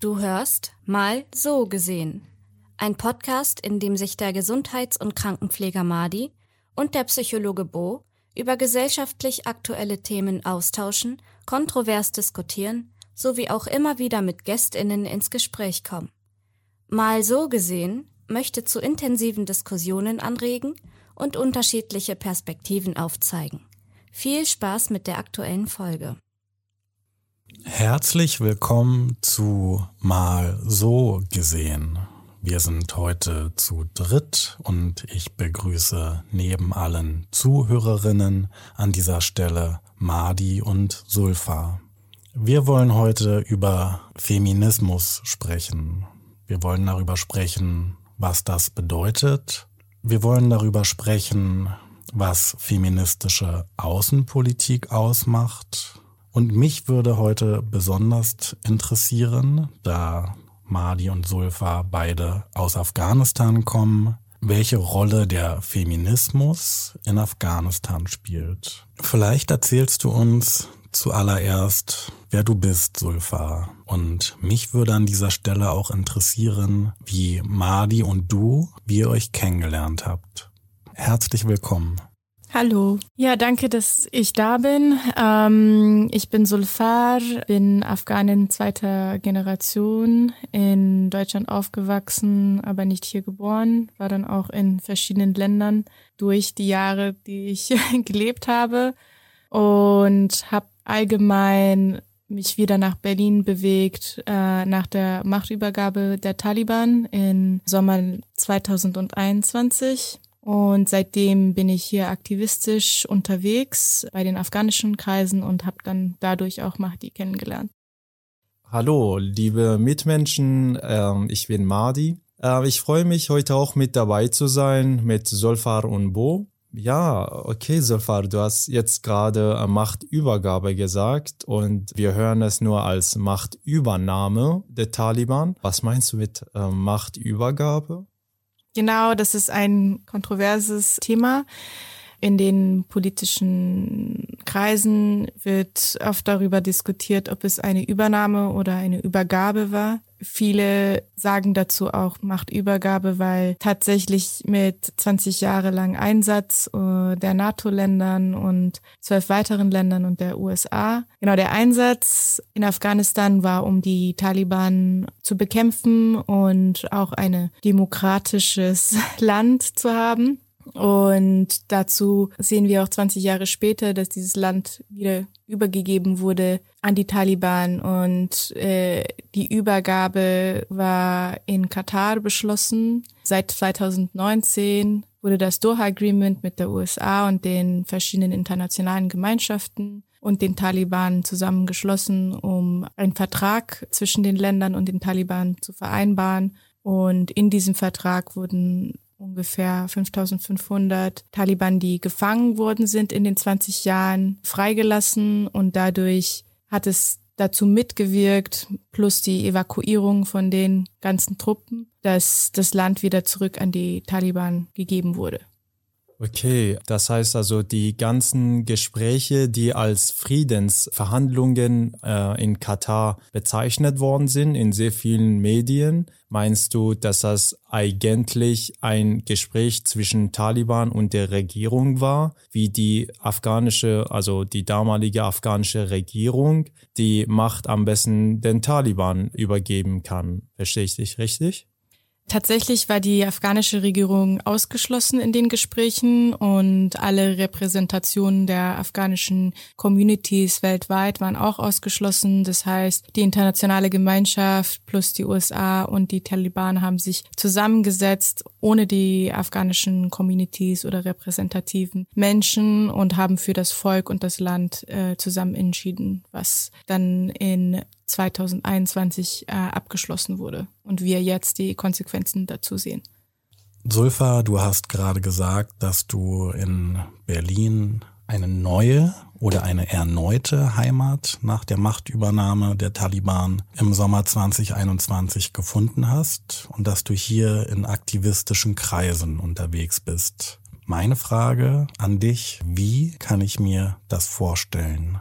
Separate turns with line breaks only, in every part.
Du hörst Mal so gesehen. Ein Podcast, in dem sich der Gesundheits- und Krankenpfleger Madi und der Psychologe Bo über gesellschaftlich aktuelle Themen austauschen, kontrovers diskutieren sowie auch immer wieder mit Gästinnen ins Gespräch kommen. Mal so gesehen möchte zu intensiven Diskussionen anregen und unterschiedliche Perspektiven aufzeigen. Viel Spaß mit der aktuellen Folge.
Herzlich willkommen zu Mal so gesehen. Wir sind heute zu dritt und ich begrüße neben allen Zuhörerinnen an dieser Stelle Madi und Sulfa. Wir wollen heute über Feminismus sprechen. Wir wollen darüber sprechen, was das bedeutet. Wir wollen darüber sprechen, was feministische Außenpolitik ausmacht und mich würde heute besonders interessieren, da Madi und Sulfa beide aus Afghanistan kommen, welche Rolle der Feminismus in Afghanistan spielt. Vielleicht erzählst du uns zuallererst, wer du bist, Sulfa. Und mich würde an dieser Stelle auch interessieren, wie Madi und du, wie ihr euch kennengelernt habt. Herzlich willkommen.
Hallo. Ja, danke, dass ich da bin. Ähm, ich bin Sulfar, bin Afghanin zweiter Generation, in Deutschland aufgewachsen, aber nicht hier geboren, war dann auch in verschiedenen Ländern durch die Jahre, die ich gelebt habe und habe allgemein mich wieder nach Berlin bewegt äh, nach der Machtübergabe der Taliban im Sommer 2021 und seitdem bin ich hier aktivistisch unterwegs bei den afghanischen Kreisen und habe dann dadurch auch Mahdi kennengelernt.
Hallo, liebe Mitmenschen, äh, ich bin Mahdi. Äh, ich freue mich, heute auch mit dabei zu sein mit Solfar und Bo. Ja, okay, Solfar, du hast jetzt gerade Machtübergabe gesagt und wir hören es nur als Machtübernahme der Taliban. Was meinst du mit äh, Machtübergabe?
Genau, das ist ein kontroverses Thema. In den politischen Kreisen wird oft darüber diskutiert, ob es eine Übernahme oder eine Übergabe war. Viele sagen dazu auch Machtübergabe, weil tatsächlich mit 20 Jahre lang Einsatz äh, der NATO-Ländern und zwölf weiteren Ländern und der USA. Genau, der Einsatz in Afghanistan war, um die Taliban zu bekämpfen und auch ein demokratisches Land zu haben. Und dazu sehen wir auch 20 Jahre später, dass dieses Land wieder übergegeben wurde an die Taliban und äh, die Übergabe war in Katar beschlossen. Seit 2019 wurde das Doha Agreement mit der USA und den verschiedenen internationalen Gemeinschaften und den Taliban zusammengeschlossen, um einen Vertrag zwischen den Ländern und den Taliban zu vereinbaren. Und in diesem Vertrag wurden ungefähr 5500 Taliban, die gefangen worden sind in den 20 Jahren, freigelassen und dadurch hat es dazu mitgewirkt, plus die Evakuierung von den ganzen Truppen, dass das Land wieder zurück an die Taliban gegeben wurde.
Okay, das heißt also die ganzen Gespräche, die als Friedensverhandlungen äh, in Katar bezeichnet worden sind in sehr vielen Medien, meinst du, dass das eigentlich ein Gespräch zwischen Taliban und der Regierung war, wie die afghanische, also die damalige afghanische Regierung die Macht am besten den Taliban übergeben kann? Verstehe ich dich richtig?
Tatsächlich war die afghanische Regierung ausgeschlossen in den Gesprächen und alle Repräsentationen der afghanischen Communities weltweit waren auch ausgeschlossen. Das heißt, die internationale Gemeinschaft plus die USA und die Taliban haben sich zusammengesetzt ohne die afghanischen Communities oder repräsentativen Menschen und haben für das Volk und das Land äh, zusammen entschieden, was dann in 2021 äh, abgeschlossen wurde und wir jetzt die Konsequenzen dazu sehen.
Sulfa, du hast gerade gesagt, dass du in Berlin eine neue oder eine erneute Heimat nach der Machtübernahme der Taliban im Sommer 2021 gefunden hast und dass du hier in aktivistischen Kreisen unterwegs bist. Meine Frage an dich, wie kann ich mir das vorstellen?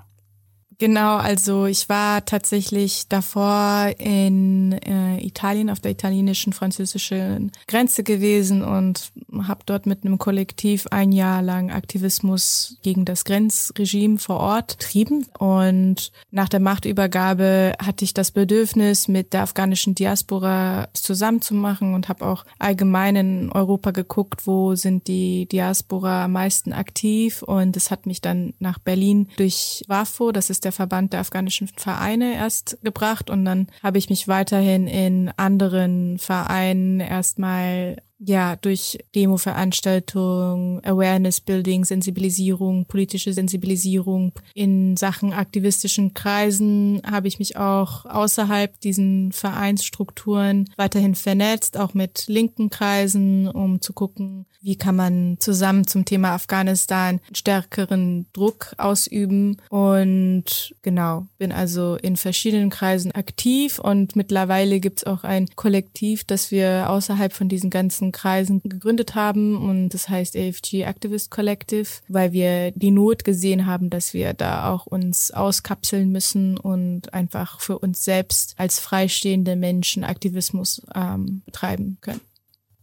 Genau, also ich war tatsächlich davor in äh, Italien auf der italienischen französischen Grenze gewesen und habe dort mit einem Kollektiv ein Jahr lang Aktivismus gegen das Grenzregime vor Ort trieben und nach der Machtübergabe hatte ich das Bedürfnis mit der afghanischen Diaspora zusammenzumachen und habe auch allgemein in Europa geguckt, wo sind die Diaspora am meisten aktiv. Und es hat mich dann nach Berlin durch WAFO, das ist der Verband der afghanischen Vereine erst gebracht und dann habe ich mich weiterhin in anderen Vereinen erstmal ja, durch Demo-Veranstaltungen, Awareness-Building, Sensibilisierung, politische Sensibilisierung. In Sachen aktivistischen Kreisen habe ich mich auch außerhalb diesen Vereinsstrukturen weiterhin vernetzt, auch mit linken Kreisen, um zu gucken, wie kann man zusammen zum Thema Afghanistan stärkeren Druck ausüben. Und genau, bin also in verschiedenen Kreisen aktiv und mittlerweile gibt es auch ein Kollektiv, das wir außerhalb von diesen ganzen gewissen Kreisen gegründet haben und das heißt AFG Activist Collective, weil wir die Not gesehen haben, dass wir da auch uns auskapseln müssen und einfach für uns selbst als freistehende Menschen Aktivismus ähm, betreiben können.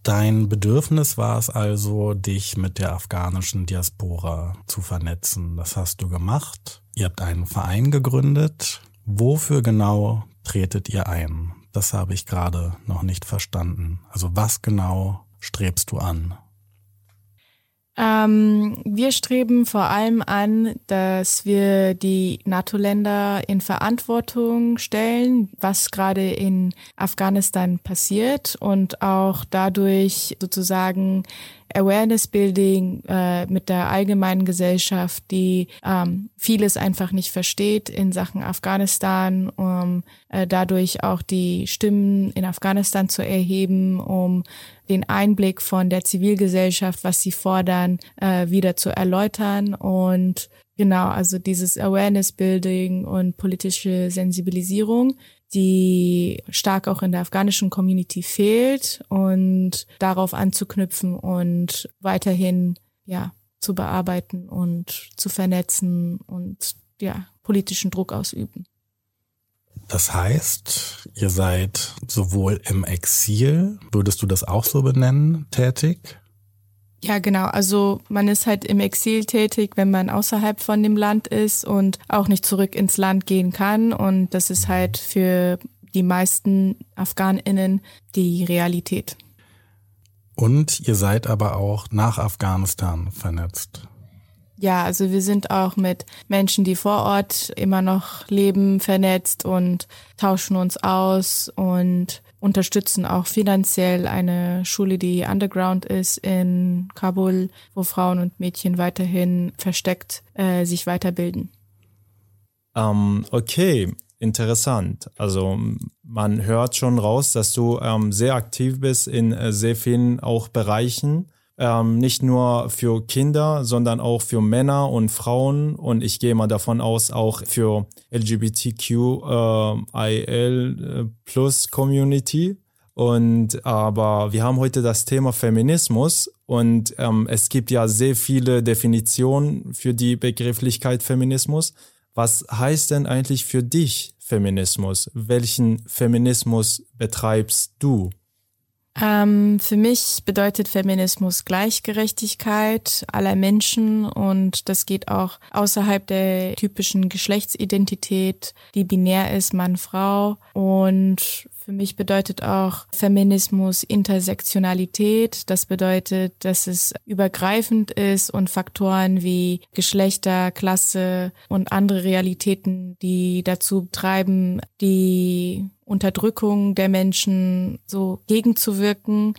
Dein Bedürfnis war es also, dich mit der afghanischen Diaspora zu vernetzen. Das hast du gemacht. Ihr habt einen Verein gegründet. Wofür genau tretet ihr ein? Das habe ich gerade noch nicht verstanden. Also was genau strebst du an?
Ähm, wir streben vor allem an, dass wir die NATO-Länder in Verantwortung stellen, was gerade in Afghanistan passiert und auch dadurch sozusagen Awareness Building äh, mit der allgemeinen Gesellschaft, die ähm, vieles einfach nicht versteht in Sachen Afghanistan, um äh, dadurch auch die Stimmen in Afghanistan zu erheben, um den Einblick von der Zivilgesellschaft, was sie fordern, äh, wieder zu erläutern. Und Genau, also dieses Awareness Building und politische Sensibilisierung die stark auch in der afghanischen Community fehlt und darauf anzuknüpfen und weiterhin ja zu bearbeiten und zu vernetzen und ja politischen Druck ausüben.
Das heißt, ihr seid sowohl im Exil, würdest du das auch so benennen, tätig?
Ja, genau. Also man ist halt im Exil tätig, wenn man außerhalb von dem Land ist und auch nicht zurück ins Land gehen kann. Und das ist halt für die meisten Afghaninnen die Realität.
Und ihr seid aber auch nach Afghanistan vernetzt.
Ja, also wir sind auch mit Menschen, die vor Ort immer noch leben, vernetzt und tauschen uns aus und unterstützen auch finanziell eine Schule, die underground ist in Kabul, wo Frauen und Mädchen weiterhin versteckt äh, sich weiterbilden.
Um, ähm, okay, interessant. Also man hört schon raus, dass du ähm, sehr aktiv bist in äh, sehr vielen auch Bereichen ähm, nicht nur für Kinder, sondern auch für Männer und Frauen und ich gehe mal davon aus, auch für LGBTQIL äh, plus Community. Und aber wir haben heute das Thema Feminismus und ähm, es gibt ja sehr viele Definitionen für die Begrifflichkeit Feminismus. Was heißt denn eigentlich für dich Feminismus? Welchen Feminismus betreibst du?
Ähm, für mich bedeutet Feminismus Gleichgerechtigkeit aller Menschen und das geht auch außerhalb der typischen Geschlechtsidentität, die binär ist Mann-Frau und für mich bedeutet auch Feminismus Intersektionalität. Das bedeutet, dass es übergreifend ist und Faktoren wie Geschlechter, Klasse und andere Realitäten, die dazu treiben, die Unterdrückung der Menschen so gegenzuwirken.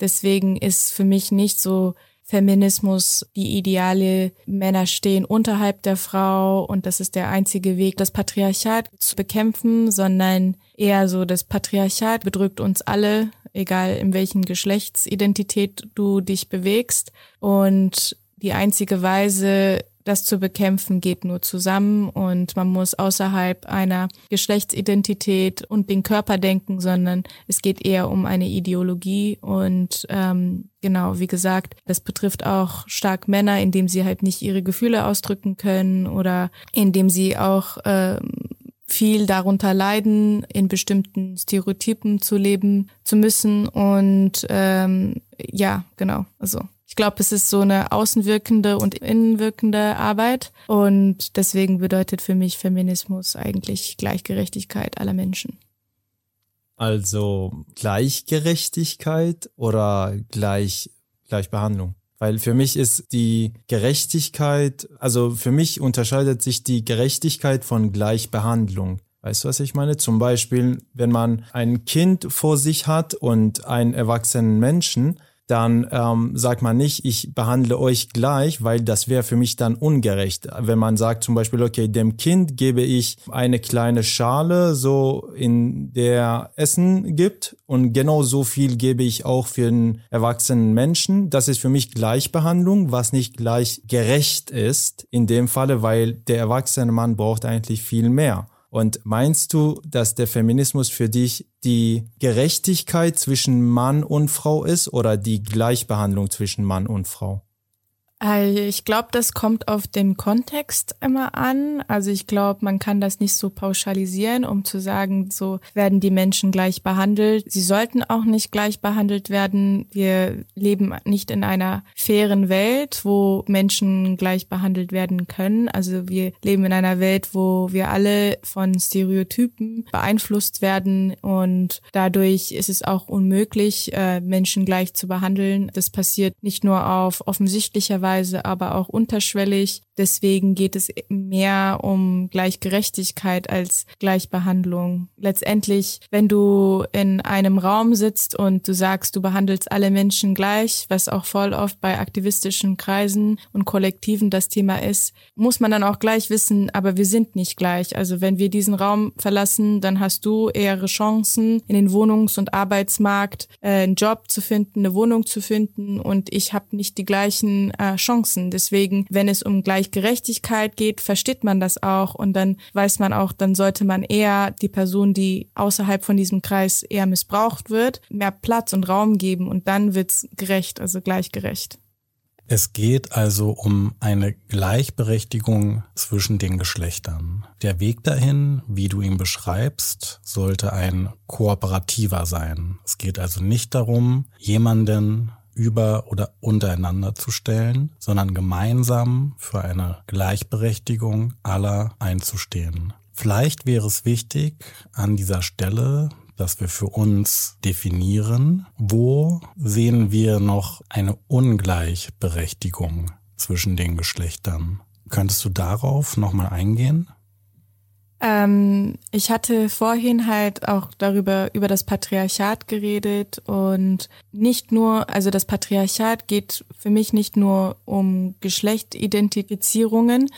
Deswegen ist für mich nicht so Feminismus, die Ideale, Männer stehen unterhalb der Frau und das ist der einzige Weg, das Patriarchat zu bekämpfen, sondern eher so, das Patriarchat bedrückt uns alle, egal in welchen Geschlechtsidentität du dich bewegst. Und die einzige Weise, das zu bekämpfen geht nur zusammen und man muss außerhalb einer Geschlechtsidentität und den Körper denken, sondern es geht eher um eine Ideologie und ähm, genau, wie gesagt, das betrifft auch stark Männer, indem sie halt nicht ihre Gefühle ausdrücken können oder indem sie auch ähm, viel darunter leiden, in bestimmten Stereotypen zu leben zu müssen. Und ähm, ja, genau, also ich glaube, es ist so eine außenwirkende und innenwirkende Arbeit. Und deswegen bedeutet für mich Feminismus eigentlich Gleichgerechtigkeit aller Menschen.
Also Gleichgerechtigkeit oder gleich, Gleichbehandlung? Weil für mich ist die Gerechtigkeit, also für mich unterscheidet sich die Gerechtigkeit von Gleichbehandlung. Weißt du, was ich meine? Zum Beispiel, wenn man ein Kind vor sich hat und einen erwachsenen Menschen, dann ähm, sagt man nicht, ich behandle euch gleich, weil das wäre für mich dann ungerecht. Wenn man sagt zum Beispiel, okay, dem Kind gebe ich eine kleine Schale, so in der Essen gibt und genau so viel gebe ich auch für einen erwachsenen Menschen. Das ist für mich Gleichbehandlung, was nicht gleich gerecht ist in dem Falle, weil der erwachsene Mann braucht eigentlich viel mehr. Und meinst du, dass der Feminismus für dich die Gerechtigkeit zwischen Mann und Frau ist oder die Gleichbehandlung zwischen Mann und Frau?
Äh, ich glaube, das kommt auf den Kontext immer an. Also ich glaube, man kann das nicht so pauschalisieren, um zu sagen, so werden die Menschen gleich behandelt. Sie sollten auch nicht gleich behandelt werden. Wir leben nicht in einer fairen Welt, wo Menschen gleich behandelt werden können. Also wir leben in einer Welt, wo wir alle von Stereotypen beeinflusst werden und dadurch ist es auch unmöglich, äh, Menschen gleich zu behandeln. Das passiert nicht nur auf offensichtlicher Weise, teilweise aber auch unterschwellig. Deswegen geht es mehr um Gleichgerechtigkeit als Gleichbehandlung. Letztendlich, wenn du in einem Raum sitzt und du sagst, du behandelst alle Menschen gleich, was auch voll oft bei aktivistischen Kreisen und Kollektiven das Thema ist, muss man dann auch gleich wissen, aber wir sind nicht gleich. Also wenn wir diesen Raum verlassen, dann hast du eher Chancen, in den Wohnungs- und Arbeitsmarkt äh, einen Job zu finden, eine Wohnung zu finden und ich habe nicht die gleichen äh, Chancen. Deswegen, wenn es um Gleichgerechtigkeit geht, versteht man das auch und dann weiß man auch, dann sollte man eher die Person, die außerhalb von diesem Kreis eher missbraucht wird, mehr Platz und Raum geben und dann wird's gerecht, also gleichgerecht.
Es geht also um eine Gleichberechtigung zwischen den Geschlechtern. Der Weg dahin, wie du ihn beschreibst, sollte ein kooperativer sein. Es geht also nicht darum, jemanden über oder untereinander zu stellen, sondern gemeinsam für eine Gleichberechtigung aller einzustehen. Vielleicht wäre es wichtig, an dieser Stelle, dass wir für uns definieren, wo sehen wir noch eine Ungleichberechtigung zwischen den Geschlechtern. Könntest du darauf nochmal eingehen?
Ähm, ich hatte vorhin halt auch darüber, über das Patriarchat geredet und nicht nur, also das Patriarchat geht für mich nicht nur um Geschlechtidentifizierungen,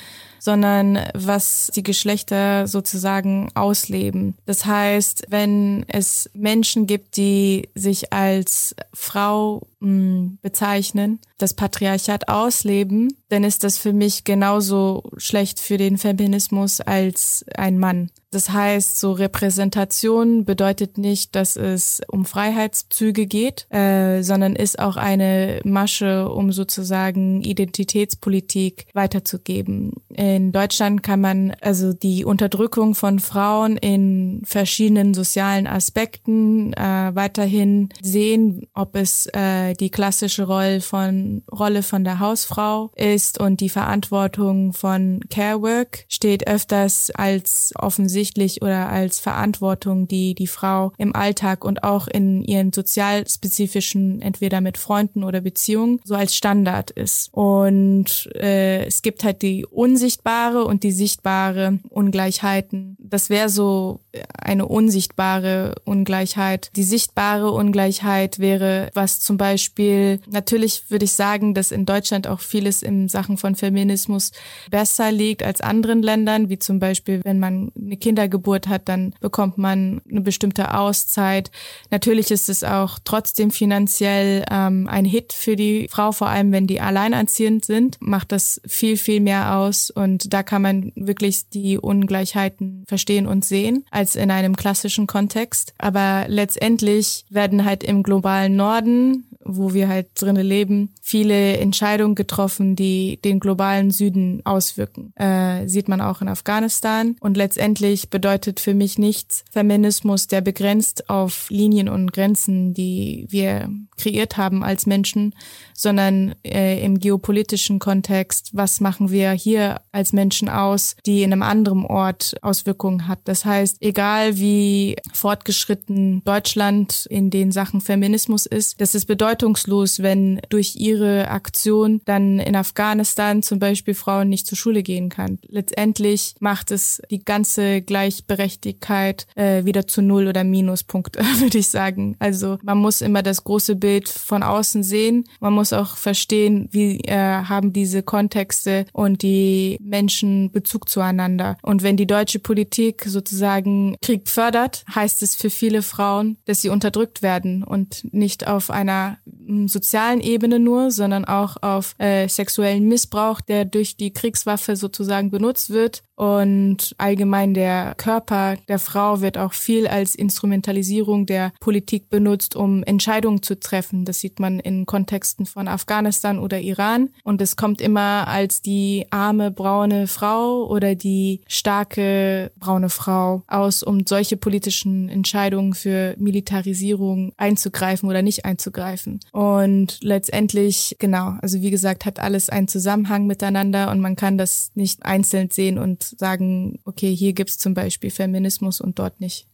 sondern was die Geschlechter sozusagen ausleben. Das heißt, wenn es Menschen gibt, die sich als Frau mh, hm, bezeichnen, das Patriarchat ausleben, dann ist das für mich genauso schlecht für den Feminismus als ein Mann. Das heißt, so Repräsentation bedeutet nicht, dass es um Freiheitszüge geht, äh, sondern ist auch eine Masche, um sozusagen Identitätspolitik weiterzugeben. In Deutschland kann man also die Unterdrückung von Frauen in verschiedenen sozialen Aspekten äh, weiterhin sehen, ob es äh, die klassische Rolle von Rolle von der Hausfrau ist und die Verantwortung von Care Work steht öfters als offensichtlich offensichtlich oder als Verantwortung, die die Frau im Alltag und auch in ihren sozialspezifischen, entweder mit Freunden oder Beziehungen, so als Standard ist. Und äh, es gibt halt die unsichtbare und die sichtbare Ungleichheiten. Das wäre so eine unsichtbare Ungleichheit. Die sichtbare Ungleichheit wäre, was zum Beispiel, natürlich würde ich sagen, dass in Deutschland auch vieles in Sachen von Feminismus besser liegt als anderen Ländern, wie zum Beispiel, wenn man eine Kinder Kindergeburt hat, dann bekommt man eine bestimmte Auszeit. Natürlich ist es auch trotzdem finanziell ähm, ein Hit für die Frau, vor allem wenn die alleinerziehend sind, macht das viel, viel mehr aus. Und da kann man wirklich die Ungleichheiten verstehen und sehen, als in einem klassischen Kontext. Aber letztendlich werden halt im globalen Norden wo wir halt drinnen leben, viele Entscheidungen getroffen, die den globalen Süden auswirken. Äh, sieht man auch in Afghanistan. Und letztendlich bedeutet für mich nichts Feminismus, der begrenzt auf Linien und Grenzen, die wir kreiert haben als Menschen, sondern äh, im geopolitischen Kontext, was machen wir hier als Menschen aus, die in einem anderen Ort Auswirkungen hat. Das heißt, egal wie fortgeschritten Deutschland in den Sachen Feminismus ist, das ist bedeutungslos, wenn durch ihre Aktion dann in Afghanistan zum Beispiel Frauen nicht zur Schule gehen kann. Letztendlich macht es die ganze Gleichberechtigkeit äh, wieder zu Null oder Minuspunkt, würde ich sagen. Also man muss immer das große Bild von außen sehen. Man muss auch verstehen, wie äh, haben diese Kontexte und die Menschen Bezug zueinander. Und wenn die deutsche Politik sozusagen Krieg fördert, heißt es für viele Frauen, dass sie unterdrückt werden und nicht auf einer sozialen Ebene nur, sondern auch auf äh, sexuellen Missbrauch, der durch die Kriegswaffe sozusagen benutzt wird und allgemein der Körper der Frau wird auch viel als Instrumentalisierung der Politik benutzt, um Entscheidungen zu treffen. Das sieht man in Kontexten von Afghanistan oder Iran. Und es kommt immer als die arme braune Frau oder die starke braune Frau aus, um solche politischen Entscheidungen für Militarisierung einzugreifen oder nicht einzugreifen. Und letztendlich, genau, also wie gesagt, hat alles einen Zusammenhang miteinander und man kann das nicht einzeln sehen und sagen, okay, hier gibt's zum Beispiel Feminismus und dort nicht.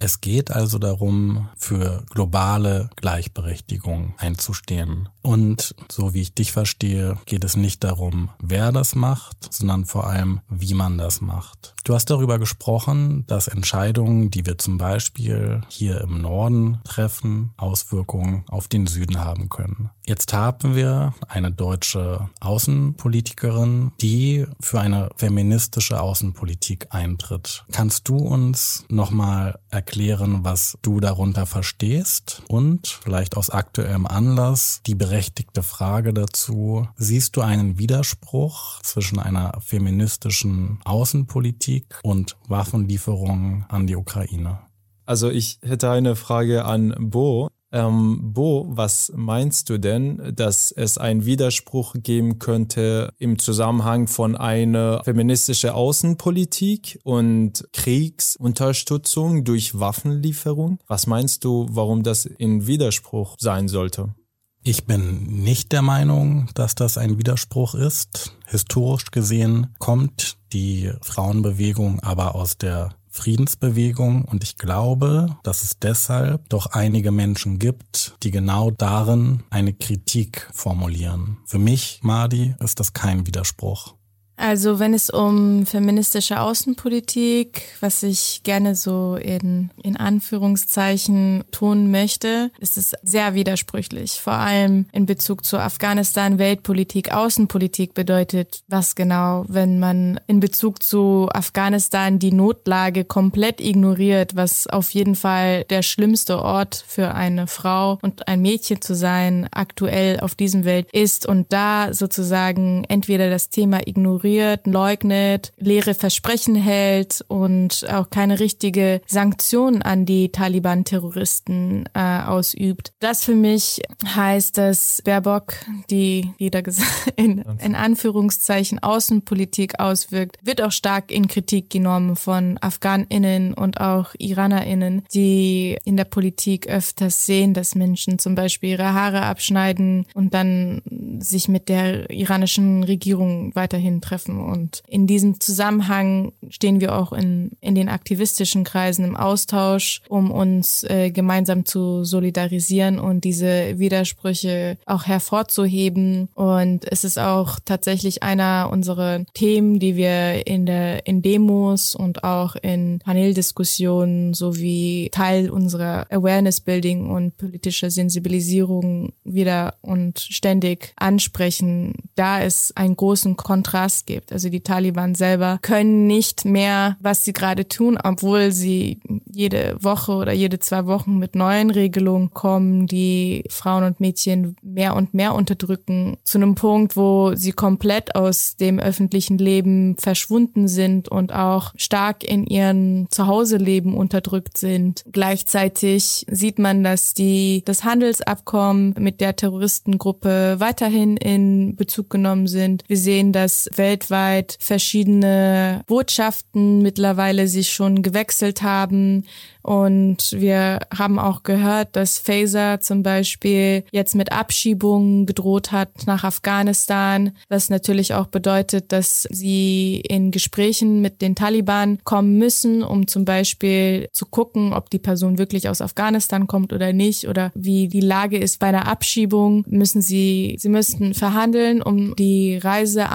Es geht also darum, für globale Gleichberechtigung einzustehen. Und so wie ich dich verstehe, geht es nicht darum, wer das macht, sondern vor allem, wie man das macht. Du hast darüber gesprochen, dass Entscheidungen, die wir zum Beispiel hier im Norden treffen, Auswirkungen auf den Süden haben können. Jetzt haben wir eine deutsche Außenpolitikerin, die für eine feministische Außenpolitik eintritt. Kannst du uns nochmal erklären, was du darunter verstehst und vielleicht aus aktuellem Anlass die berechtigte Frage dazu, siehst du einen Widerspruch zwischen einer feministischen Außenpolitik und Waffenlieferungen an die Ukraine?
Also ich hätte eine Frage an Bo. Ähm, Bo, was meinst du denn, dass es einen Widerspruch geben könnte im Zusammenhang von einer feministischen Außenpolitik und Kriegsunterstützung durch Waffenlieferung? Was meinst du, warum das in Widerspruch sein sollte?
Ich bin nicht der Meinung, dass das ein Widerspruch ist. Historisch gesehen kommt die Frauenbewegung aber aus der Friedensbewegung und ich glaube, dass es deshalb doch einige Menschen gibt, die genau darin eine Kritik formulieren. Für mich, Madi, ist das kein Widerspruch.
Also wenn es um feministische Außenpolitik, was ich gerne so in, in Anführungszeichen tun möchte, ist es sehr widersprüchlich. Vor allem in Bezug zu Afghanistan, Weltpolitik, Außenpolitik bedeutet was genau, wenn man in Bezug zu Afghanistan die Notlage komplett ignoriert, was auf jeden Fall der schlimmste Ort für eine Frau und ein Mädchen zu sein aktuell auf diesem Welt ist und da sozusagen entweder das Thema ignoriert ignoriert, leugnet, leere Versprechen hält und auch keine richtige Sanktion an die Taliban-Terroristen äh, ausübt. Das für mich heißt, dass Baerbock, die jeder gesagt in, in Anführungszeichen Außenpolitik auswirkt, wird auch stark in Kritik genommen von AfghanInnen und auch IranerInnen, die in der Politik öfters sehen, dass Menschen zum Beispiel ihre Haare abschneiden und dann sich mit der iranischen Regierung weiterhin treffen treffen. Und in diesem Zusammenhang stehen wir auch in, in den aktivistischen Kreisen im Austausch, um uns äh, gemeinsam zu solidarisieren und diese Widersprüche auch hervorzuheben. Und es ist auch tatsächlich einer unserer Themen, die wir in der in Demos und auch in Paneldiskussionen sowie Teil unserer Awareness Building und politischer Sensibilisierung wieder und ständig ansprechen. Da ist ein großen Kontrast gibt. Also die Taliban selber können nicht mehr, was sie gerade tun, obwohl sie jede Woche oder jede zwei Wochen mit neuen Regelungen kommen, die Frauen und Mädchen mehr und mehr unterdrücken, zu einem Punkt, wo sie komplett aus dem öffentlichen Leben verschwunden sind und auch stark in ihren Zuhauseleben unterdrückt sind. Gleichzeitig sieht man, dass die das Handelsabkommen mit der Terroristengruppe weiterhin in Bezug genommen sind. Wir sehen, dass weltweit verschiedene Botschaften mittlerweile sich schon gewechselt haben. Und wir haben auch gehört, dass Phaser zum Beispiel jetzt mit Abschiebungen gedroht hat nach Afghanistan, was natürlich auch bedeutet, dass sie in Gesprächen mit den Taliban kommen müssen, um zum Beispiel zu gucken, ob die Person wirklich aus Afghanistan kommt oder nicht oder wie die Lage ist bei einer Abschiebung. Müssen sie, sie müssten verhandeln, um die Reise,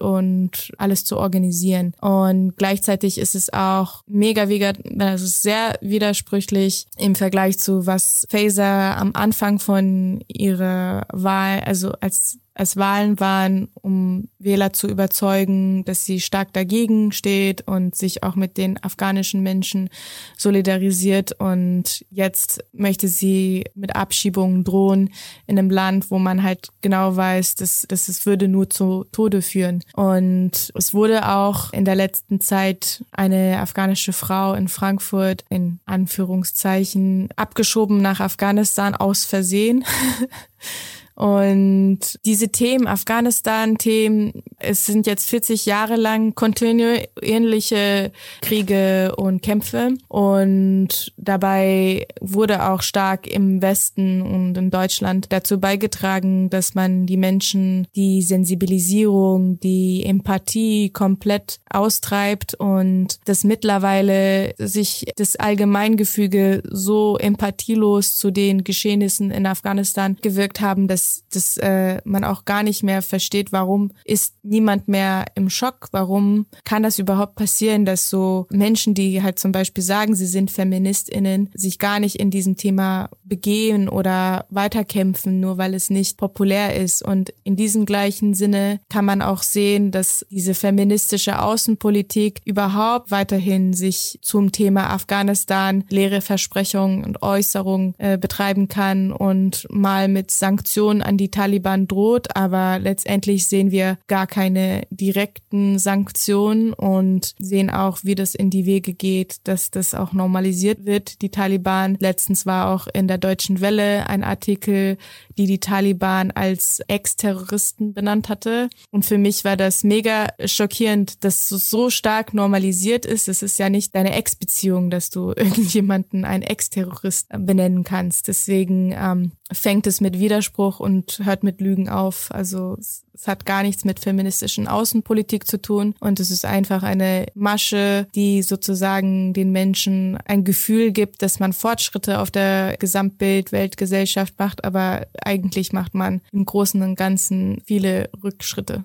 Und alles zu organisieren. Und gleichzeitig ist es auch mega, mega, also sehr widersprüchlich im Vergleich zu was Faser am Anfang von ihrer Wahl, also als als Wahlen waren, um Wähler zu überzeugen, dass sie stark dagegen steht und sich auch mit den afghanischen Menschen solidarisiert. Und jetzt möchte sie mit Abschiebungen drohen in einem Land, wo man halt genau weiß, dass, dass es würde nur zu Tode führen. Und es wurde auch in der letzten Zeit eine afghanische Frau in Frankfurt in Anführungszeichen abgeschoben nach Afghanistan aus Versehen. Und diese Themen, Afghanistan-Themen, es sind jetzt 40 Jahre lang kontinuierliche Kriege und Kämpfe. Und dabei wurde auch stark im Westen und in Deutschland dazu beigetragen, dass man die Menschen die Sensibilisierung, die Empathie komplett austreibt und dass mittlerweile sich das Allgemeingefüge so empathielos zu den Geschehnissen in Afghanistan gewirkt haben, dass äh, man auch gar nicht mehr versteht, warum ist niemand mehr im Schock, warum kann das überhaupt passieren, dass so Menschen, die halt zum Beispiel sagen, sie sind FeministInnen, sich gar nicht in diesem Thema begehen oder weiterkämpfen, nur weil es nicht populär ist. Und in diesem gleichen Sinne kann man auch sehen, dass diese feministische Außenpolitik überhaupt weiterhin sich zum Thema Afghanistan leere Versprechungen und Äußerungen äh, betreiben kann und mal mit Sanktionen Sanktionen an die Taliban droht, aber letztendlich sehen wir gar keine direkten Sanktionen und sehen auch, wie das in die Wege geht, dass das auch normalisiert wird. Die Taliban, letztens war auch in der Deutschen Welle ein Artikel, die die Taliban als Ex-Terroristen benannt hatte. Und für mich war das mega schockierend, dass es so stark normalisiert ist. Es ist ja nicht deine Ex-Beziehung, dass du irgendjemanden einen Ex-Terrorist benennen kannst. Deswegen ähm, fängt es mit Widerspruch und hört mit Lügen auf. Also es, hat gar nichts mit feministischen Außenpolitik zu tun und es ist einfach eine Masche, die sozusagen den Menschen ein Gefühl gibt, dass man Fortschritte auf der Gesamtbild Weltgesellschaft macht, aber eigentlich macht man im Großen und Ganzen viele Rückschritte.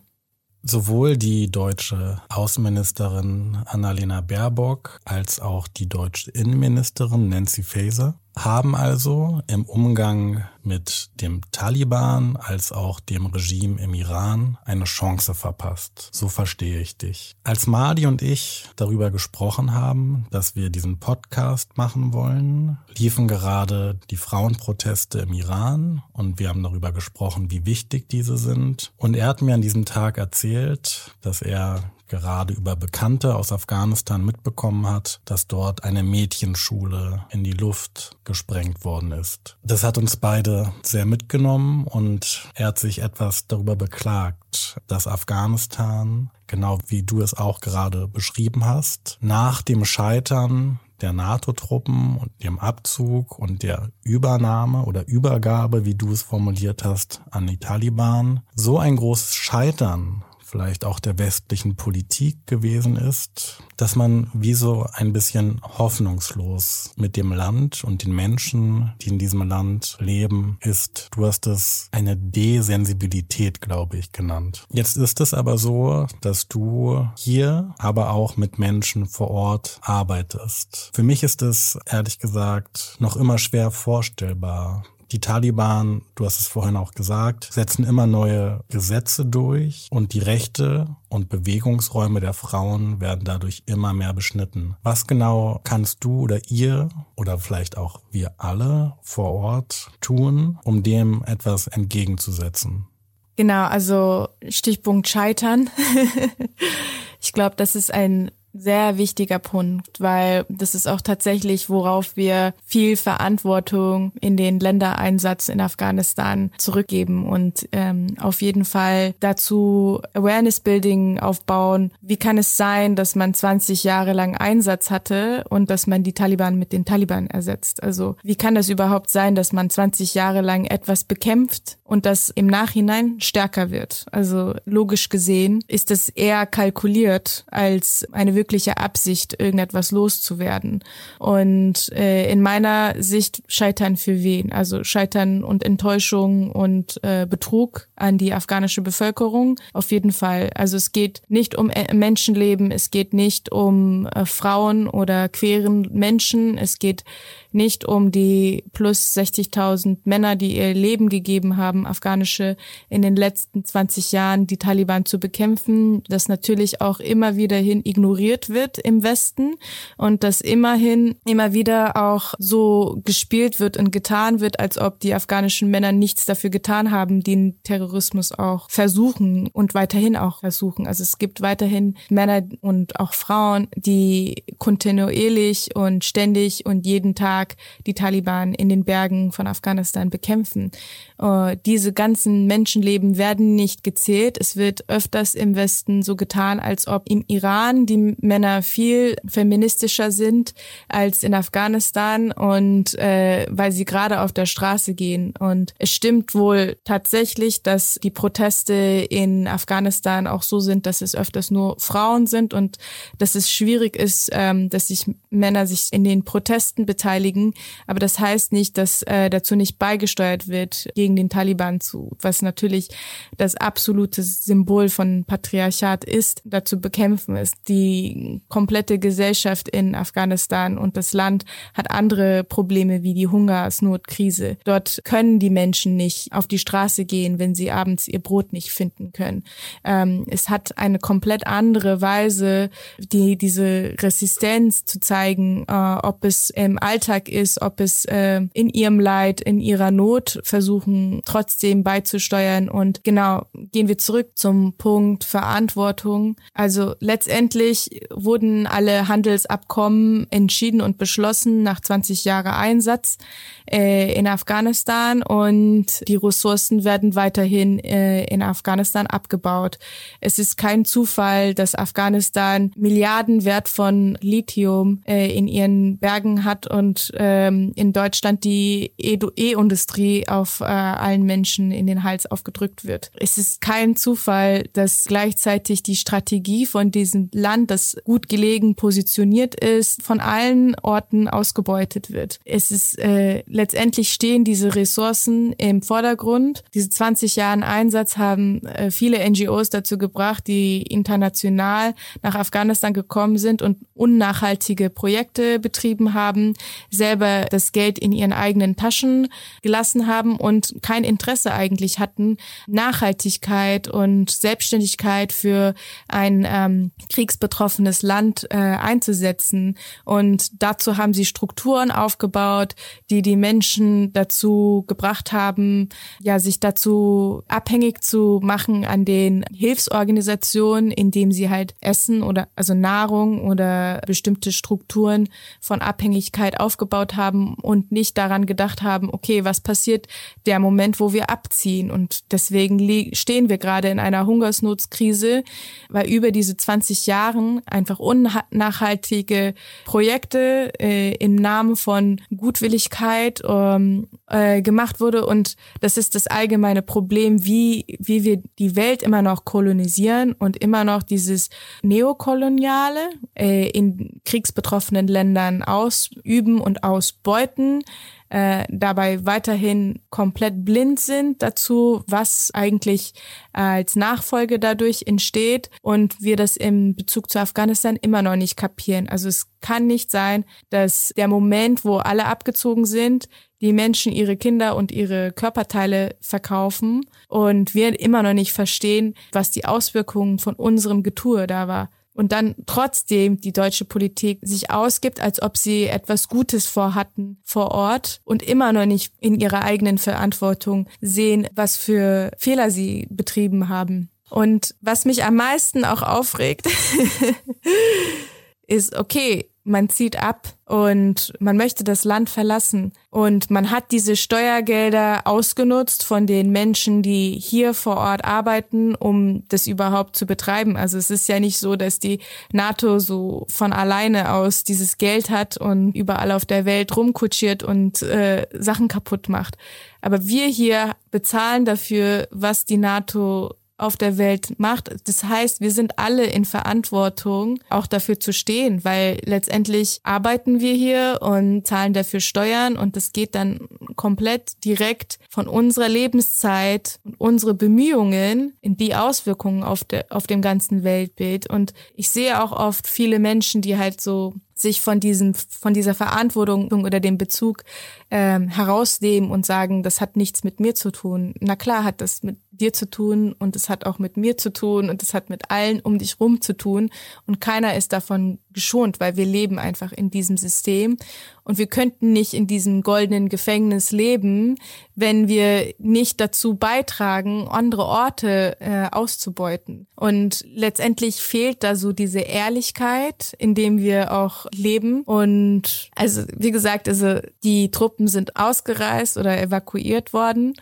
Sowohl die deutsche Außenministerin Annalena Baerbock als auch die deutsche Innenministerin Nancy Faeser haben also im Umgang mit dem Taliban als auch dem Regime im Iran eine Chance verpasst. So verstehe ich dich. Als Madi und ich darüber gesprochen haben, dass wir diesen Podcast machen wollen, liefen gerade die Frauenproteste im Iran und wir haben darüber gesprochen, wie wichtig diese sind. Und er hat mir an diesem Tag erzählt, dass er gerade über Bekannte aus Afghanistan mitbekommen hat, dass dort eine Mädchenschule in die Luft gesprengt worden ist. Das hat uns beide sehr mitgenommen und er hat sich etwas darüber beklagt, dass Afghanistan, genau wie du es auch gerade beschrieben hast, nach dem Scheitern der NATO-Truppen und dem Abzug und der Übernahme oder Übergabe, wie du es formuliert hast, an die Taliban, so ein großes Scheitern vielleicht auch der westlichen Politik gewesen ist, dass man wie so ein bisschen hoffnungslos mit dem Land und den Menschen, die in diesem Land leben, ist. Du hast es eine Desensibilität, glaube ich, genannt. Jetzt ist es aber so, dass du hier aber auch mit Menschen vor Ort arbeitest. Für mich ist es ehrlich gesagt noch immer schwer vorstellbar, Die Taliban, du hast es vorhin auch gesagt, setzen immer neue Gesetze durch und die Rechte und Bewegungsräume der Frauen werden dadurch immer mehr beschnitten. Was genau kannst du oder ihr oder vielleicht auch wir alle vor Ort tun, um dem etwas entgegenzusetzen?
Genau, also Stichpunkt Scheitern. ich glaube, das ist ein sehr wichtiger Punkt, weil das ist auch tatsächlich, worauf wir viel Verantwortung in den Ländereinsatz in Afghanistan zurückgeben und ähm, auf jeden Fall dazu Awareness Building aufbauen. Wie kann es sein, dass man 20 Jahre lang Einsatz hatte und dass man die Taliban mit den Taliban ersetzt? Also wie kann das überhaupt sein, dass man 20 Jahre lang etwas bekämpft und das im Nachhinein stärker wird? Also logisch gesehen ist das eher kalkuliert als eine wirkliche Absicht, irgendetwas loszuwerden. Und äh, in meiner Sicht Scheitern für wen? Also Scheitern und Enttäuschung und äh, Betrug an die afghanische Bevölkerung. Auf jeden Fall. Also es geht nicht um äh, Menschenleben, es geht nicht um äh, Frauen oder queeren Menschen, es geht nicht um die plus 60.000 Männer, die ihr Leben gegeben haben, afghanische in den letzten 20 Jahren die Taliban zu bekämpfen, das natürlich auch immer wieder hin ignoriert wird im Westen und das immerhin immer wieder auch so gespielt wird und getan wird, als ob die afghanischen Männer nichts dafür getan haben, den Terrorismus auch versuchen und weiterhin auch versuchen. Also es gibt weiterhin Männer und auch Frauen, die kontinuierlich und ständig und jeden Tag Tag die Taliban in den Bergen von Afghanistan bekämpfen. Uh, diese ganzen Menschenleben werden nicht gezählt. Es wird öfters im Westen so getan, als ob im Iran die Männer viel feministischer sind als in Afghanistan und äh, weil sie gerade auf der Straße gehen. Und es stimmt wohl tatsächlich, dass die Proteste in Afghanistan auch so sind, dass es öfters nur Frauen sind und dass es schwierig ist, ähm, dass sich Männer sich in den Protesten beteiligen beteiligen. Aber das heißt nicht, dass äh, dazu nicht beigesteuert wird gegen den Taliban zu, was natürlich das absolute Symbol von Patriarchat ist, dazu bekämpfen ist. Die komplette Gesellschaft in Afghanistan und das Land hat andere Probleme wie die Hungersnotkrise. Dort können die Menschen nicht auf die Straße gehen, wenn sie abends ihr Brot nicht finden können. Ähm, es hat eine komplett andere Weise, die diese Resistenz zu zeigen, äh, ob es im Alltag Alltag ist, ob es äh, in ihrem Leid, in ihrer Not versuchen, trotzdem beizusteuern. Und genau, gehen wir zurück zum Punkt Verantwortung. Also letztendlich wurden alle Handelsabkommen entschieden und beschlossen nach 20 Jahren Einsatz äh, in Afghanistan und die Ressourcen werden weiterhin äh, in Afghanistan abgebaut. Es ist kein Zufall, dass Afghanistan Milliarden Wert von Lithium äh, in ihren Bergen hat und ähm, in Deutschland die E-Industrie auf äh, allen Menschen in den Hals aufgedrückt wird. Es ist kein Zufall, dass gleichzeitig die Strategie von diesem Land, das gut gelegen positioniert ist, von allen Orten ausgebeutet wird. Es ist äh, letztendlich stehen diese Ressourcen im Vordergrund. Diese 20 Jahre Einsatz haben äh, viele NGOs dazu gebracht, die international nach Afghanistan gekommen sind und unnachhaltige Projekte betrieben haben, selber das Geld in ihren eigenen Taschen gelassen haben und kein Interesse eigentlich hatten, Nachhaltigkeit und Selbstständigkeit für ein ähm, kriegsbetroffenes Land äh, einzusetzen. Und dazu haben sie Strukturen aufgebaut, die die Menschen dazu gebracht haben, ja, sich dazu abhängig zu machen an den Hilfsorganisationen, indem sie halt Essen oder also Nahrung oder bestimmte Strukturen von Abhängigkeit aufgebaut haben und nicht daran gedacht haben, okay, was passiert der Moment, wo wir abziehen? Und deswegen stehen wir gerade in einer Hungersnotskrise, weil über diese 20 Jahren einfach unnachhaltige Projekte äh, im Namen von Gutwilligkeit ähm, äh, gemacht wurde. Und das ist das allgemeine Problem, wie, wie wir die Welt immer noch kolonisieren und immer noch dieses Neokoloniale äh, in kriegsbetroffenen Ländern ausüben und und ausbeuten, äh, dabei weiterhin komplett blind sind dazu, was eigentlich als Nachfolge dadurch entsteht und wir das im Bezug zu Afghanistan immer noch nicht kapieren. Also es kann nicht sein, dass der Moment, wo alle abgezogen sind, die Menschen ihre Kinder und ihre Körperteile verkaufen und wir immer noch nicht verstehen, was die Auswirkungen von unserem Getue da war und dann trotzdem die deutsche Politik sich ausgibt, als ob sie etwas Gutes vorhatten vor Ort und immer noch nicht in ihrer eigenen Verantwortung sehen, was für Fehler sie betrieben haben. Und was mich am meisten auch aufregt, ist, okay, man zieht ab und man möchte das Land verlassen und man hat diese Steuergelder ausgenutzt von den Menschen, die hier vor Ort arbeiten, um das überhaupt zu betreiben. Also es ist ja nicht so, dass die NATO so von alleine aus dieses Geld hat und überall auf der Welt rumkutschiert und äh, Sachen kaputt macht. Aber wir hier bezahlen dafür, was die NATO auf der Welt macht. Das heißt, wir sind alle in Verantwortung, auch dafür zu stehen, weil letztendlich arbeiten wir hier und zahlen dafür Steuern und das geht dann komplett direkt von unserer Lebenszeit und unsere Bemühungen in die Auswirkungen auf, der, auf dem ganzen Weltbild. Und ich sehe auch oft viele Menschen, die halt so sich von diesem, von dieser Verantwortung oder dem Bezug ähm, herausnehmen und sagen, das hat nichts mit mir zu tun. Na klar hat das mit dir zu tun und es hat auch mit mir zu tun und es hat mit allen um dich rum zu tun und keiner ist davon geschont, weil wir leben einfach in diesem System und wir könnten nicht in diesem goldenen Gefängnis leben, wenn wir nicht dazu beitragen, andere Orte äh, auszubeuten. Und letztendlich fehlt da so diese Ehrlichkeit, in dem wir auch leben. Und also wie gesagt, also die Truppen sind ausgereist oder evakuiert worden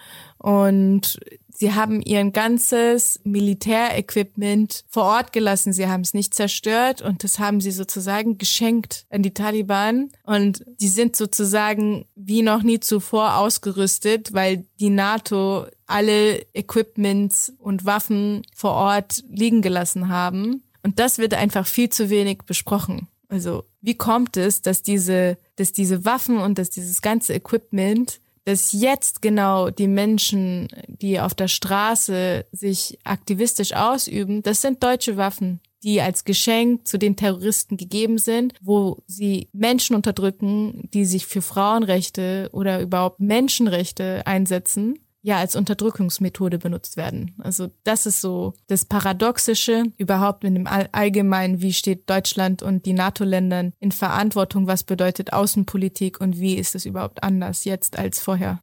und Sie haben ihr ganzes Militärequipment vor Ort gelassen. Sie haben es nicht zerstört und das haben sie sozusagen geschenkt an die Taliban. Und die sind sozusagen wie noch nie zuvor ausgerüstet, weil die NATO alle Equipments und Waffen vor Ort liegen gelassen haben. Und das wird einfach viel zu wenig besprochen. Also wie kommt es, dass diese, dass diese Waffen und dass dieses ganze Equipment dass jetzt genau die Menschen, die auf der Straße sich aktivistisch ausüben, das sind deutsche Waffen, die als Geschenk zu den Terroristen gegeben sind, wo sie Menschen unterdrücken, die sich für Frauenrechte oder überhaupt Menschenrechte einsetzen ja als Unterdrückungsmethode benutzt werden. Also das ist so das Paradoxische überhaupt in dem Allgemeinen, wie steht Deutschland und die NATO-Ländern in Verantwortung, was bedeutet Außenpolitik und wie ist es überhaupt anders jetzt als vorher.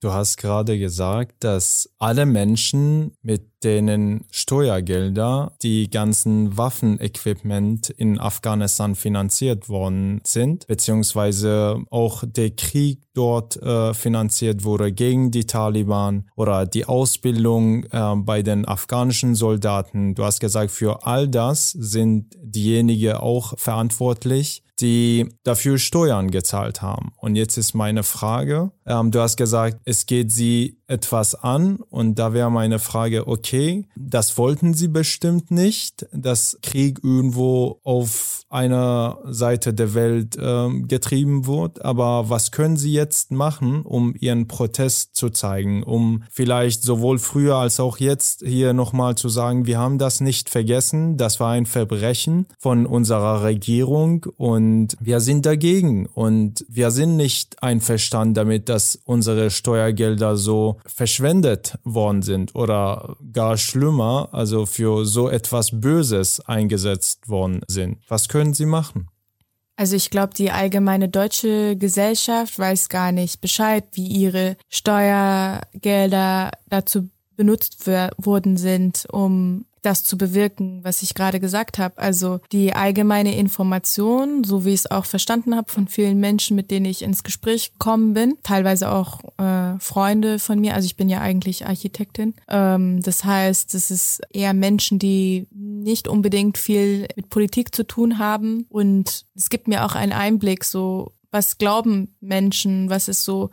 Du hast gerade gesagt, dass alle Menschen, mit denen Steuergelder die ganzen Waffenequipment in Afghanistan finanziert worden sind, beziehungsweise auch der Krieg dort äh, finanziert wurde gegen die Taliban oder die Ausbildung äh, bei den afghanischen Soldaten. Du hast gesagt, für all das sind diejenigen auch verantwortlich, die dafür Steuern gezahlt haben. Und jetzt ist meine Frage, ähm, du hast gesagt, es geht sie etwas an. Und da wäre meine Frage, okay, das wollten sie bestimmt nicht, dass Krieg irgendwo auf einer Seite der Welt äh, getrieben wird, aber was können sie jetzt machen, um ihren Protest zu zeigen, um vielleicht sowohl früher als auch jetzt hier nochmal zu sagen, wir haben das nicht vergessen, das war ein Verbrechen von unserer Regierung. Und wir sind dagegen und wir sind nicht einverstanden damit, dass unsere Steuergelder so verschwendet worden sind oder gar schlimmer, also für so etwas Böses eingesetzt worden sind. Was können Sie machen?
Also ich glaube, die allgemeine deutsche Gesellschaft weiß gar nicht Bescheid, wie ihre Steuergelder dazu benutzt worden sind, um das zu bewirken, was ich gerade gesagt habe. Also die allgemeine Information, so wie ich es auch verstanden habe von vielen Menschen, mit denen ich ins Gespräch gekommen bin, teilweise auch äh, Freunde von mir. Also ich bin ja eigentlich Architektin. Ähm, das heißt, es ist eher Menschen, die nicht unbedingt viel mit Politik zu tun haben. Und es gibt mir auch einen Einblick, so was glauben Menschen, was ist so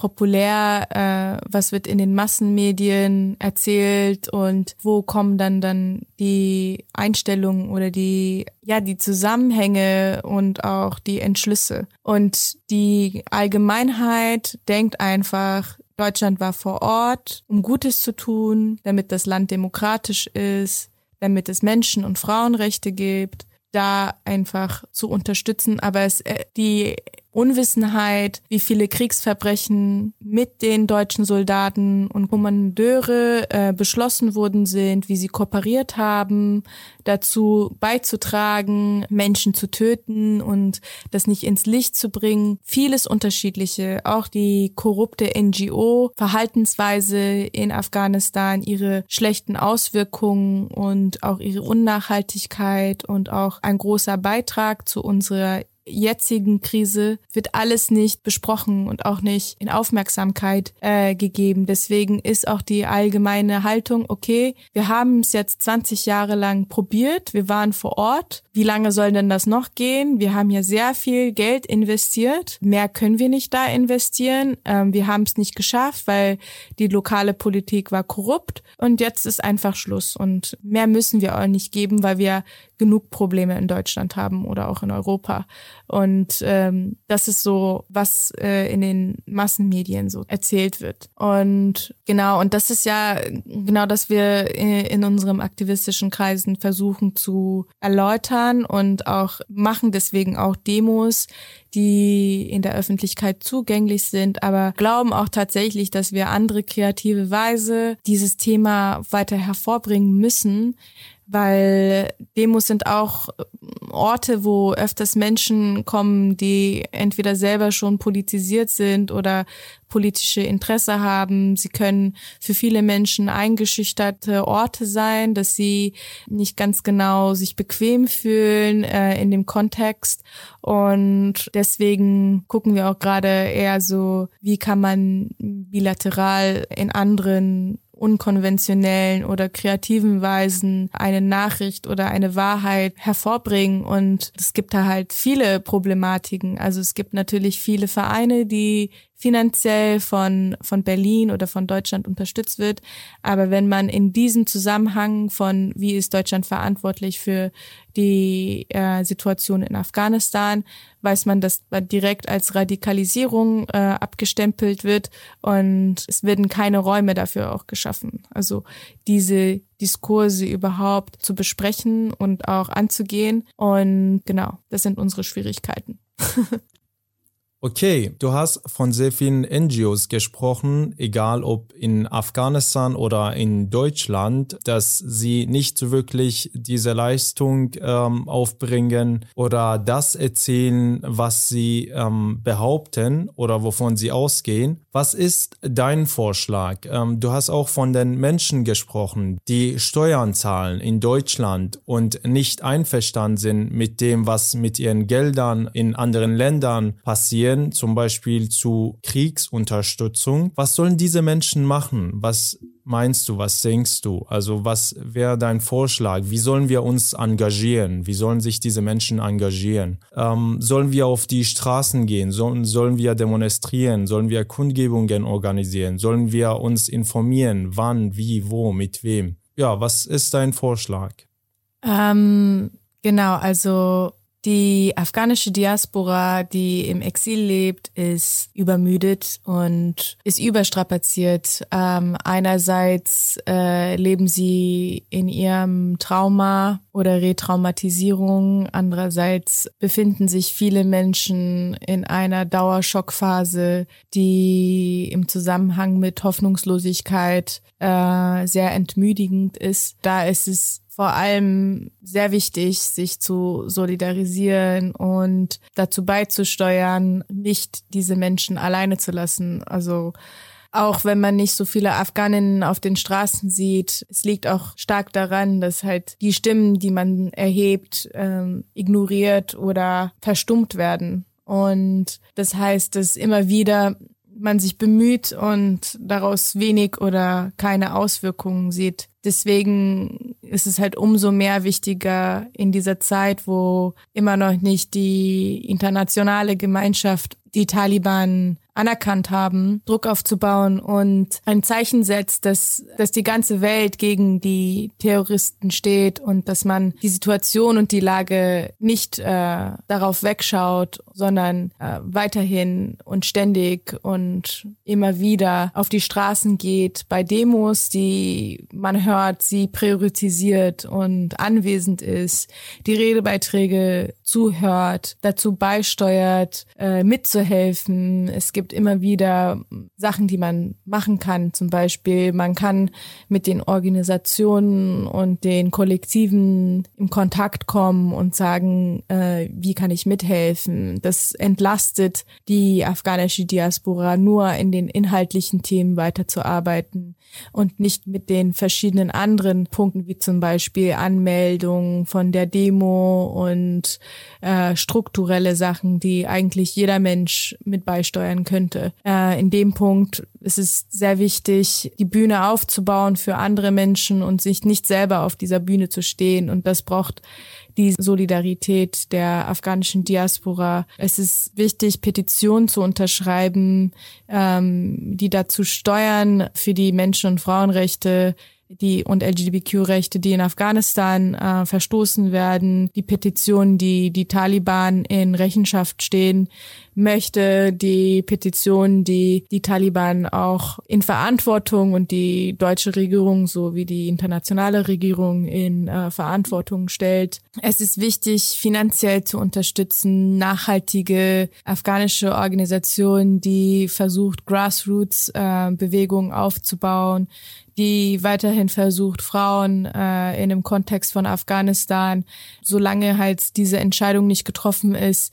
populär, äh, was wird in den Massenmedien erzählt und wo kommen dann dann die Einstellungen oder die ja die Zusammenhänge und auch die Entschlüsse. Und die Allgemeinheit denkt einfach, Deutschland war vor Ort, um Gutes zu tun, damit das Land demokratisch ist, damit es Menschen- und Frauenrechte gibt, da einfach zu unterstützen. Aber es, äh, die Unwissenheit, wie viele Kriegsverbrechen mit den deutschen Soldaten und Kommandeure äh, beschlossen worden sind, wie sie kooperiert haben, dazu beizutragen, Menschen zu töten und das nicht ins Licht zu bringen. Vieles Unterschiedliche, auch die korrupte NGO-Verhaltensweise in Afghanistan, ihre schlechten Auswirkungen und auch ihre Unnachhaltigkeit und auch ein großer Beitrag zu unserer jetzigen Krise wird alles nicht besprochen und auch nicht in Aufmerksamkeit äh, gegeben. Deswegen ist auch die allgemeine Haltung, okay, wir haben es jetzt 20 Jahre lang probiert, wir waren vor Ort. Wie lange soll denn das noch gehen? Wir haben hier sehr viel Geld investiert. Mehr können wir nicht da investieren. Ähm, wir haben es nicht geschafft, weil die lokale Politik war korrupt und jetzt ist einfach Schluss. Und mehr müssen wir auch nicht geben, weil wir genug Probleme in Deutschland haben oder auch in Europa. Und ähm, das ist so, was äh, in den Massenmedien so erzählt wird. Und genau, und das ist ja genau, dass wir in, in unserem aktivistischen Kreisen versuchen zu erläutern und auch machen deswegen auch Demos, die in der Öffentlichkeit zugänglich sind, aber glauben auch tatsächlich, dass wir andere kreative Weise dieses Thema weiter hervorbringen müssen, weil Demos sind auch Orte, wo öfters Menschen kommen, die entweder selber schon politisiert sind oder politische Interesse haben. Sie können für viele Menschen eingeschüchterte Orte sein, dass sie nicht ganz genau sich bequem fühlen äh, in dem Kontext. Und deswegen gucken wir auch gerade eher so, wie kann man bilateral in anderen unkonventionellen oder kreativen Weisen eine Nachricht oder eine Wahrheit hervorbringen. Und es gibt da halt viele Problematiken. Also es gibt natürlich viele Vereine, die finanziell von, von Berlin oder von Deutschland unterstützt wird. Aber wenn man in diesem Zusammenhang von, wie ist Deutschland verantwortlich für die äh, Situation in Afghanistan, weiß man, dass man direkt als Radikalisierung äh, abgestempelt wird und es werden keine Räume dafür auch geschaffen. Also diese Diskurse überhaupt zu besprechen und auch anzugehen. Und genau, das sind unsere Schwierigkeiten.
Okay, du hast von sehr vielen NGOs gesprochen, egal ob in Afghanistan oder in Deutschland, dass sie nicht wirklich diese Leistung ähm, aufbringen oder das erzählen, was sie ähm, behaupten oder wovon sie ausgehen. Was ist dein Vorschlag? Ähm, du hast auch von den Menschen gesprochen, die Steuern zahlen in Deutschland und nicht einverstanden sind mit dem, was mit ihren Geldern in anderen Ländern passiert gehen, zum Beispiel zu Kriegsunterstützung. Was sollen diese Menschen machen? Was meinst du? Was denkst du? Also was wäre dein Vorschlag? Wie sollen wir uns engagieren? Wie sollen sich diese Menschen engagieren? Ähm, sollen wir auf die Straßen gehen? Sollen, sollen wir demonstrieren? Sollen wir Kundgebungen organisieren? Sollen wir uns informieren? Wann, wie, wo, mit wem? Ja, was ist dein Vorschlag?
Ähm, genau, also die afghanische Diaspora, die im Exil lebt, ist übermüdet und ist überstrapaziert. Ähm, einerseits äh, leben sie in ihrem Trauma oder Retraumatisierung. Andererseits befinden sich viele Menschen in einer Dauerschockphase, die im Zusammenhang mit Hoffnungslosigkeit äh, sehr entmüdigend ist. Da ist es vor allem sehr wichtig, sich zu solidarisieren und dazu beizusteuern, nicht diese Menschen alleine zu lassen. Also auch wenn man nicht so viele Afghaninnen auf den Straßen sieht, es liegt auch stark daran, dass halt die Stimmen, die man erhebt, ähm, ignoriert oder verstummt werden. Und das heißt, dass immer wieder man sich bemüht und daraus wenig oder keine Auswirkungen sieht. Deswegen ist es halt umso mehr wichtiger in dieser Zeit, wo immer noch nicht die internationale Gemeinschaft die Taliban anerkannt haben, Druck aufzubauen und ein Zeichen setzt, dass, dass die ganze Welt gegen die Terroristen steht und dass man die Situation und die Lage nicht äh, darauf wegschaut, sondern äh, weiterhin und ständig und immer wieder auf die Straßen geht, bei Demos, die man hört, sie priorisiert und anwesend ist, die Redebeiträge zuhört, dazu beisteuert, äh, mitzuhelfen. Es gibt immer wieder Sachen, die man machen kann. Zum Beispiel, man kann mit den Organisationen und den Kollektiven in Kontakt kommen und sagen, äh, wie kann ich mithelfen. Das entlastet die afghanische Diaspora nur in den inhaltlichen Themen weiterzuarbeiten und nicht mit den verschiedenen anderen Punkten, wie zum Beispiel Anmeldung von der Demo und äh, strukturelle Sachen, die eigentlich jeder Mensch mit beisteuern könnte. Äh, in dem Punkt ist es sehr wichtig, die Bühne aufzubauen für andere Menschen und sich nicht selber auf dieser Bühne zu stehen. Und das braucht die Solidarität der afghanischen Diaspora. Es ist wichtig, Petitionen zu unterschreiben, ähm, die dazu steuern, für die Menschen- und Frauenrechte die und LGBTQ-Rechte, die in Afghanistan äh, verstoßen werden, die Petition, die die Taliban in Rechenschaft stehen möchte, die Petition, die die Taliban auch in Verantwortung und die deutsche Regierung sowie die internationale Regierung in äh, Verantwortung stellt. Es ist wichtig, finanziell zu unterstützen, nachhaltige afghanische Organisationen, die versucht, Grassroots-Bewegungen äh, aufzubauen, die weiterhin versucht, Frauen äh, in dem Kontext von Afghanistan, solange halt diese Entscheidung nicht getroffen ist,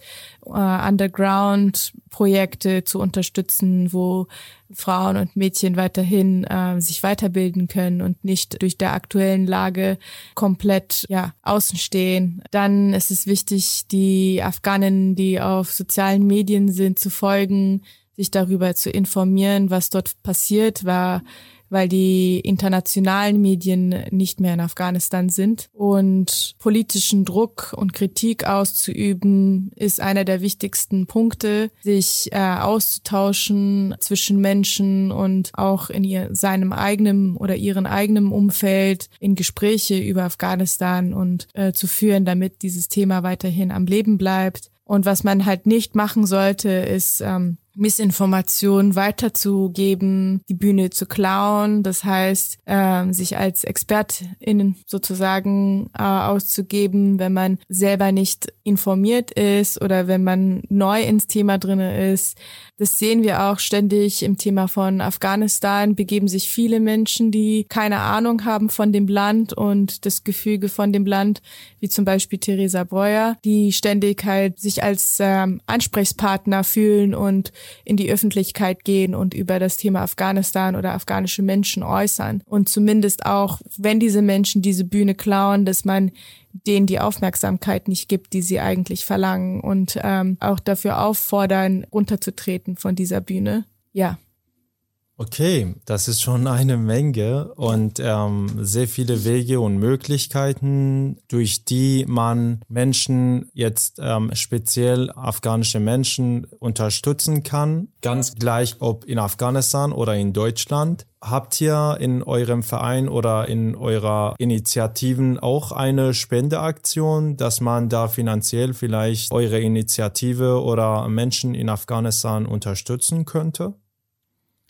äh, Underground-Projekte zu unterstützen, wo Frauen und Mädchen weiterhin äh, sich weiterbilden können und nicht durch der aktuellen Lage komplett ja außen stehen. Dann ist es wichtig, die Afghanen, die auf sozialen Medien sind, zu folgen, sich darüber zu informieren, was dort passiert, war weil die internationalen Medien nicht mehr in Afghanistan sind. Und politischen Druck und Kritik auszuüben ist einer der wichtigsten Punkte, sich äh, auszutauschen zwischen Menschen und auch in ihr, seinem eigenen oder ihrem eigenen Umfeld in Gespräche über Afghanistan und äh, zu führen, damit dieses Thema weiterhin am Leben bleibt. Und was man halt nicht machen sollte, ist ähm, Missinformation weiterzugeben, die Bühne zu klauen, das heißt, äh, sich als ExpertInnen sozusagen äh, auszugeben, wenn man selber nicht informiert ist oder wenn man neu ins Thema drinne ist. Das sehen wir auch ständig im Thema von Afghanistan, begeben sich viele Menschen, die keine Ahnung haben von dem Land und das Gefüge von dem Land, wie zum Beispiel Theresa Breuer, die ständig halt sich als ähm, Ansprechpartner fühlen und in die Öffentlichkeit gehen und über das Thema Afghanistan oder afghanische Menschen äußern. Und zumindest auch, wenn diese Menschen diese Bühne klauen, dass man denen die Aufmerksamkeit nicht gibt, die sie eigentlich verlangen und ähm, auch dafür auffordern, runterzutreten von dieser Bühne. Ja.
Okay, das ist schon eine Menge und ähm, sehr viele Wege und Möglichkeiten, durch die man Menschen jetzt ähm, speziell afghanische Menschen unterstützen kann. Ganz gleich, ob in Afghanistan oder in Deutschland. Habt ihr in eurem Verein oder in eurer Initiativen auch eine Spendeaktion, dass man da finanziell vielleicht eure Initiative oder Menschen in Afghanistan unterstützen könnte?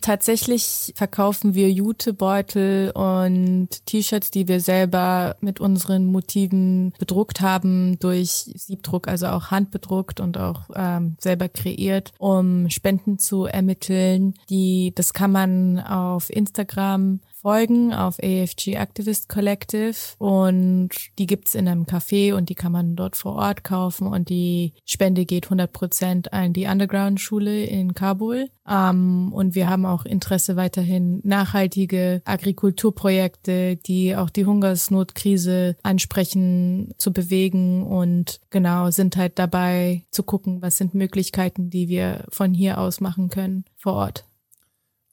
Tatsächlich verkaufen wir Jutebeutel und T-Shirts, die wir selber mit unseren Motiven bedruckt haben, durch Siebdruck, also auch handbedruckt und auch ähm, selber kreiert, um Spenden zu ermitteln. Die, das kann man auf Instagram folgen auf AFG Activist Collective und die gibt's in einem Café und die kann man dort vor Ort kaufen und die Spende geht 100 Prozent an die Underground-Schule in Kabul. Um, und wir haben auch Interesse weiterhin nachhaltige Agrikulturprojekte, die auch die Hungersnotkrise ansprechen, zu bewegen und genau sind halt dabei zu gucken, was sind Möglichkeiten, die wir von hier aus machen können vor Ort.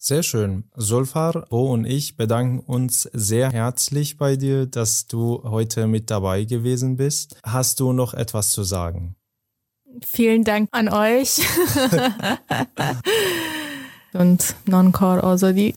Sehr schön. Solfar, Bo und ich bedanken uns sehr herzlich bei dir, dass du heute mit dabei gewesen bist. Hast du noch etwas zu sagen?
Vielen Dank an euch. und Non-Core Azadi.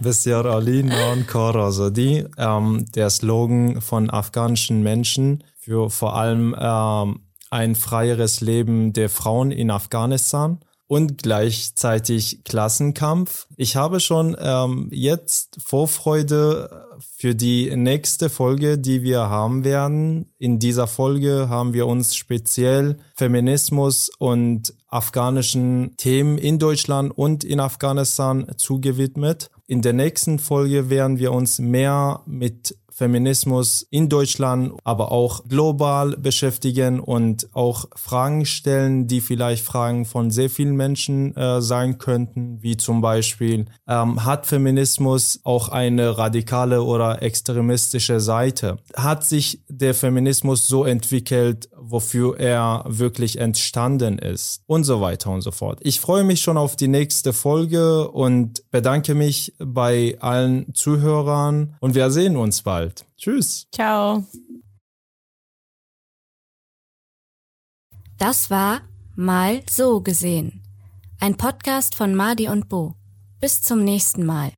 Bessiyar Ali, Non-Core Azadi. Ähm, der Slogan von afghanischen Menschen für vor allem ähm, ein freieres Leben der Frauen in Afghanistan und gleichzeitig Klassenkampf. Ich habe schon ähm, jetzt Vorfreude für die nächste Folge, die wir haben werden. In dieser Folge haben wir uns speziell Feminismus und afghanischen Themen in Deutschland und in Afghanistan zugewidmet. In der nächsten Folge werden wir uns mehr mit Feminismus in Deutschland, aber auch global beschäftigen und auch Fragen stellen, die vielleicht Fragen von sehr vielen Menschen äh, sein könnten, wie zum Beispiel, ähm, hat Feminismus auch eine radikale oder extremistische Seite? Hat sich der Feminismus so entwickelt, wofür er wirklich entstanden ist? Und so weiter und so fort. Ich freue mich schon auf die nächste Folge und bedanke mich bei allen Zuhörern und wir sehen uns bald bald. Tschüss.
Ciao.
Das war Mal so gesehen. Ein Podcast von Madi und Bo. Bis zum nächsten Mal.